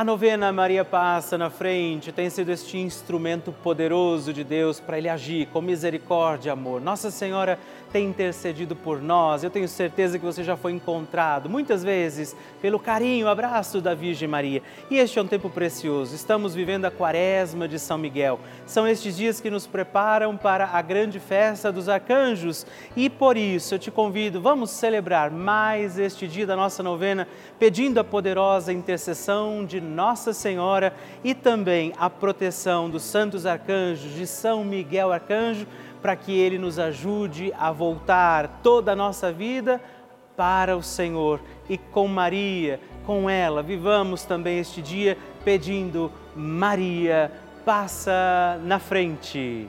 A novena Maria Passa na Frente tem sido este instrumento poderoso de Deus para Ele agir com misericórdia e amor. Nossa Senhora tem intercedido por nós. Eu tenho certeza que você já foi encontrado muitas vezes pelo carinho, abraço da Virgem Maria. E este é um tempo precioso. Estamos vivendo a Quaresma de São Miguel. São estes dias que nos preparam para a grande festa dos arcanjos. E por isso eu te convido, vamos celebrar mais este dia da nossa novena, pedindo a poderosa intercessão de Nossa Senhora e também a proteção dos santos arcanjos de São Miguel Arcanjo para que Ele nos ajude a voltar toda a nossa vida para o Senhor. E com Maria, com ela, vivamos também este dia pedindo: Maria, passa na frente.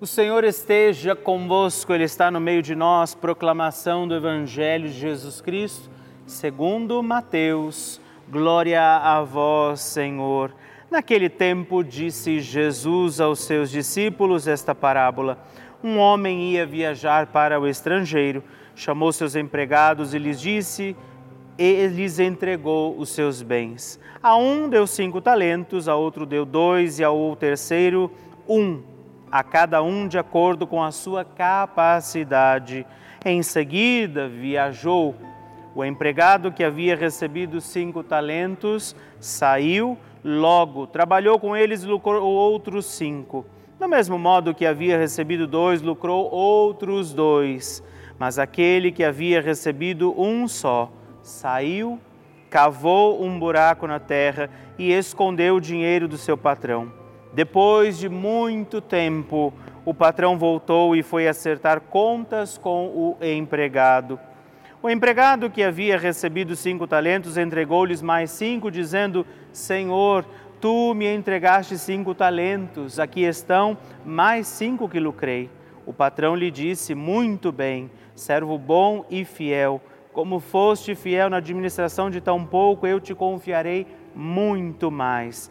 O Senhor esteja convosco, Ele está no meio de nós. Proclamação do Evangelho de Jesus Cristo, segundo Mateus. Glória a vós, Senhor. Naquele tempo disse Jesus aos seus discípulos esta parábola: Um homem ia viajar para o estrangeiro, chamou seus empregados e lhes disse: e lhes entregou os seus bens. A um deu cinco talentos, a outro deu dois e ao terceiro um a cada um de acordo com a sua capacidade. Em seguida, viajou. O empregado que havia recebido cinco talentos saiu logo, trabalhou com eles e lucrou outros cinco. Do mesmo modo que havia recebido dois, lucrou outros dois. Mas aquele que havia recebido um só saiu, cavou um buraco na terra e escondeu o dinheiro do seu patrão. Depois de muito tempo, o patrão voltou e foi acertar contas com o empregado. O empregado que havia recebido cinco talentos entregou-lhes mais cinco, dizendo: Senhor, tu me entregaste cinco talentos, aqui estão mais cinco que lucrei. O patrão lhe disse: Muito bem, servo bom e fiel. Como foste fiel na administração de tão pouco, eu te confiarei muito mais.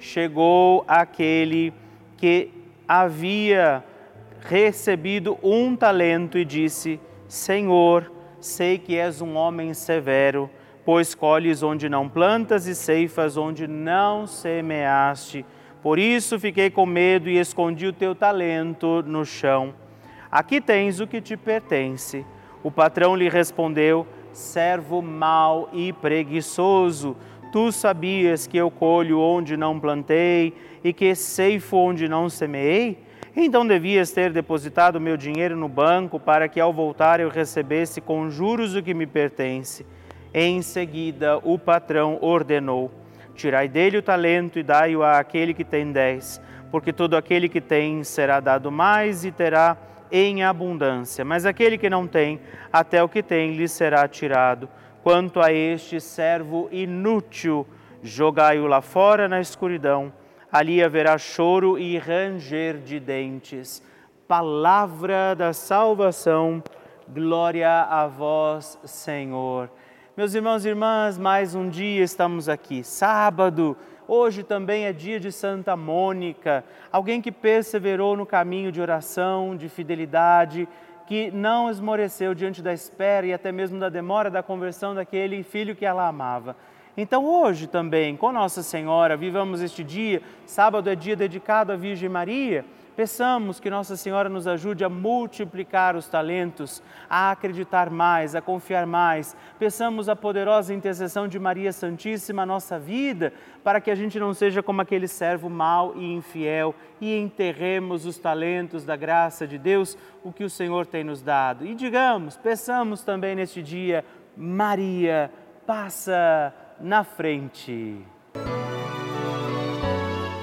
chegou aquele que havia recebido um talento e disse: Senhor, sei que és um homem severo pois colhes onde não plantas e ceifas onde não semeaste. Por isso fiquei com medo e escondi o teu talento no chão. Aqui tens o que te pertence. O patrão lhe respondeu: servo mau e preguiçoso, tu sabias que eu colho onde não plantei e que ceifo onde não semeei? Então devias ter depositado meu dinheiro no banco para que ao voltar eu recebesse com juros o que me pertence. Em seguida, o patrão ordenou: Tirai dele o talento e dai-o àquele que tem dez, porque todo aquele que tem será dado mais e terá em abundância, mas aquele que não tem, até o que tem lhe será tirado. Quanto a este servo inútil, jogai-o lá fora na escuridão, ali haverá choro e ranger de dentes. Palavra da salvação, glória a vós, Senhor. Meus irmãos e irmãs, mais um dia estamos aqui, sábado. Hoje também é dia de Santa Mônica, alguém que perseverou no caminho de oração, de fidelidade, que não esmoreceu diante da espera e até mesmo da demora da conversão daquele filho que ela amava. Então, hoje também, com Nossa Senhora, vivamos este dia. Sábado é dia dedicado à Virgem Maria Peçamos que Nossa Senhora nos ajude a multiplicar os talentos, a acreditar mais, a confiar mais. Peçamos a poderosa intercessão de Maria Santíssima nossa vida, para que a gente não seja como aquele servo mau e infiel e enterremos os talentos da graça de Deus, o que o Senhor tem nos dado. E digamos, peçamos também neste dia, Maria, passa na frente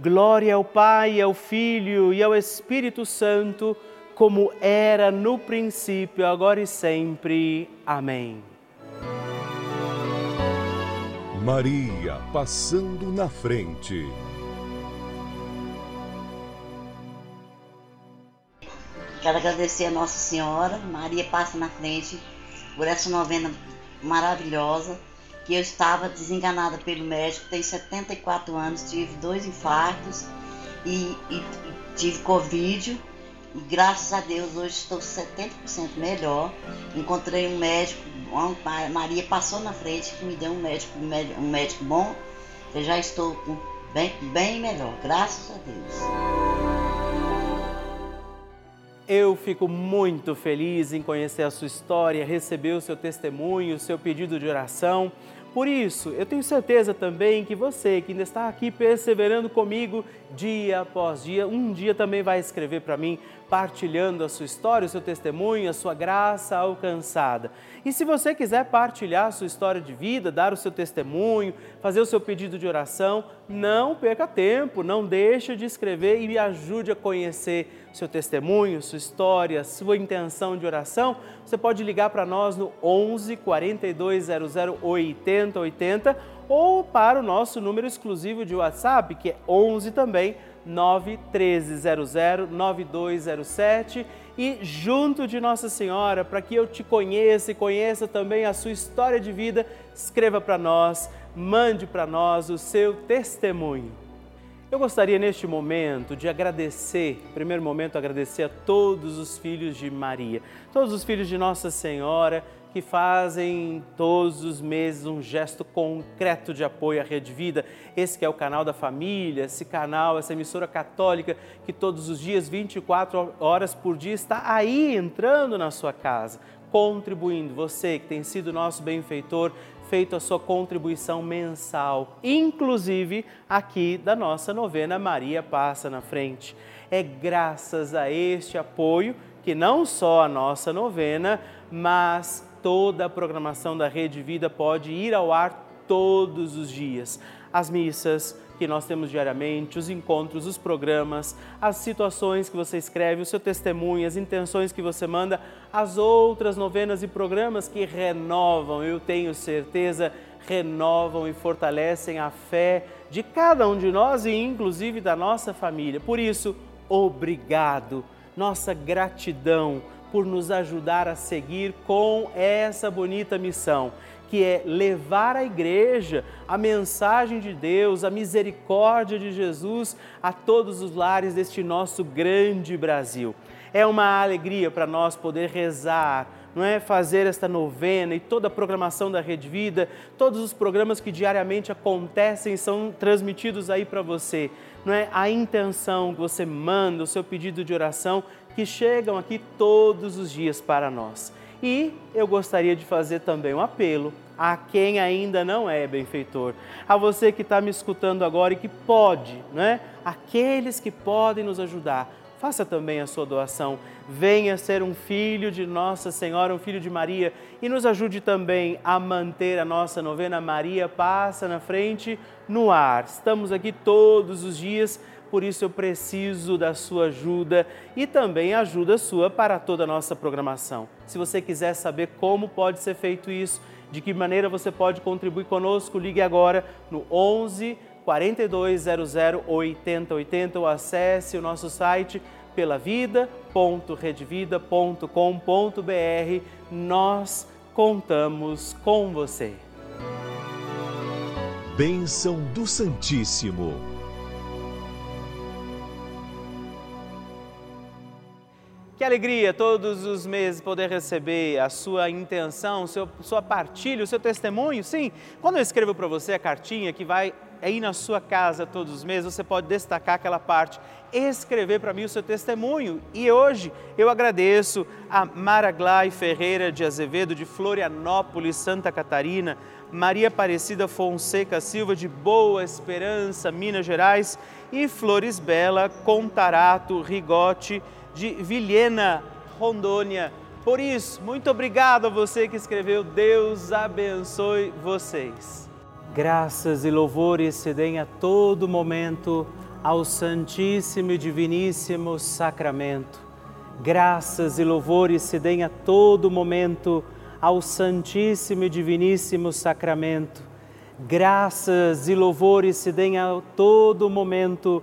Glória ao Pai, ao Filho e ao Espírito Santo, como era no princípio, agora e sempre. Amém. Maria passando na frente. Quero agradecer a Nossa Senhora, Maria passa na frente, por essa novena maravilhosa, que eu estava desenganada pelo médico, tenho 74 anos, tive dois infartos e, e, e tive Covid. E graças a Deus hoje estou 70% melhor. Encontrei um médico, Maria passou na frente que me deu um médico, um médico bom. Eu já estou bem, bem melhor, graças a Deus. Eu fico muito feliz em conhecer a sua história, receber o seu testemunho, o seu pedido de oração. Por isso, eu tenho certeza também que você que ainda está aqui perseverando comigo dia após dia, um dia também vai escrever para mim, partilhando a sua história, o seu testemunho, a sua graça alcançada. E se você quiser partilhar a sua história de vida, dar o seu testemunho, fazer o seu pedido de oração, não perca tempo, não deixe de escrever e me ajude a conhecer seu testemunho, sua história, sua intenção de oração. Você pode ligar para nós no 11 4200 8080 ou para o nosso número exclusivo de WhatsApp, que é 11 também 91300 9207 e junto de Nossa Senhora, para que eu te conheça e conheça também a sua história de vida, escreva para nós, mande para nós o seu testemunho. Eu gostaria neste momento de agradecer, primeiro momento agradecer a todos os filhos de Maria, todos os filhos de Nossa Senhora que fazem todos os meses um gesto concreto de apoio à Rede Vida. Esse é o canal da família, esse canal, essa emissora católica que todos os dias, 24 horas por dia, está aí entrando na sua casa, contribuindo. Você que tem sido nosso benfeitor, feito a sua contribuição mensal, inclusive aqui da nossa novena Maria Passa na Frente. É graças a este apoio que não só a nossa novena, mas toda a programação da Rede Vida pode ir ao ar todos os dias. As missas que nós temos diariamente, os encontros, os programas, as situações que você escreve, o seu testemunho, as intenções que você manda, as outras novenas e programas que renovam, eu tenho certeza, renovam e fortalecem a fé de cada um de nós e inclusive da nossa família. Por isso, obrigado, nossa gratidão por nos ajudar a seguir com essa bonita missão, que é levar à igreja a mensagem de Deus, a misericórdia de Jesus a todos os lares deste nosso grande Brasil. É uma alegria para nós poder rezar, não é fazer esta novena e toda a programação da Rede Vida, todos os programas que diariamente acontecem são transmitidos aí para você. Não é a intenção que você manda, o seu pedido de oração que chegam aqui todos os dias para nós. E eu gostaria de fazer também um apelo a quem ainda não é benfeitor, a você que está me escutando agora e que pode, né? Aqueles que podem nos ajudar, faça também a sua doação. Venha ser um filho de Nossa Senhora, um filho de Maria e nos ajude também a manter a nossa novena Maria Passa na Frente no ar. Estamos aqui todos os dias por isso eu preciso da sua ajuda e também ajuda sua para toda a nossa programação. Se você quiser saber como pode ser feito isso, de que maneira você pode contribuir conosco, ligue agora no 11 4200 8080 ou acesse o nosso site pelavida.redvida.com.br. Nós contamos com você. Bênção do Santíssimo. Alegria todos os meses poder receber a sua intenção, seu, sua partilha, o seu testemunho. Sim, quando eu escrevo para você a cartinha que vai aí na sua casa todos os meses, você pode destacar aquela parte, escrever para mim o seu testemunho. E hoje eu agradeço a Maraglai Ferreira de Azevedo, de Florianópolis, Santa Catarina, Maria Aparecida Fonseca Silva, de Boa Esperança, Minas Gerais, e Flores Bela Contarato Rigote, de Vilhena, Rondônia. Por isso, muito obrigado a você que escreveu. Deus abençoe vocês. Graças e louvores se deem a todo momento ao Santíssimo e Diviníssimo Sacramento. Graças e louvores se deem a todo momento ao Santíssimo e Diviníssimo Sacramento. Graças e louvores se deem a todo momento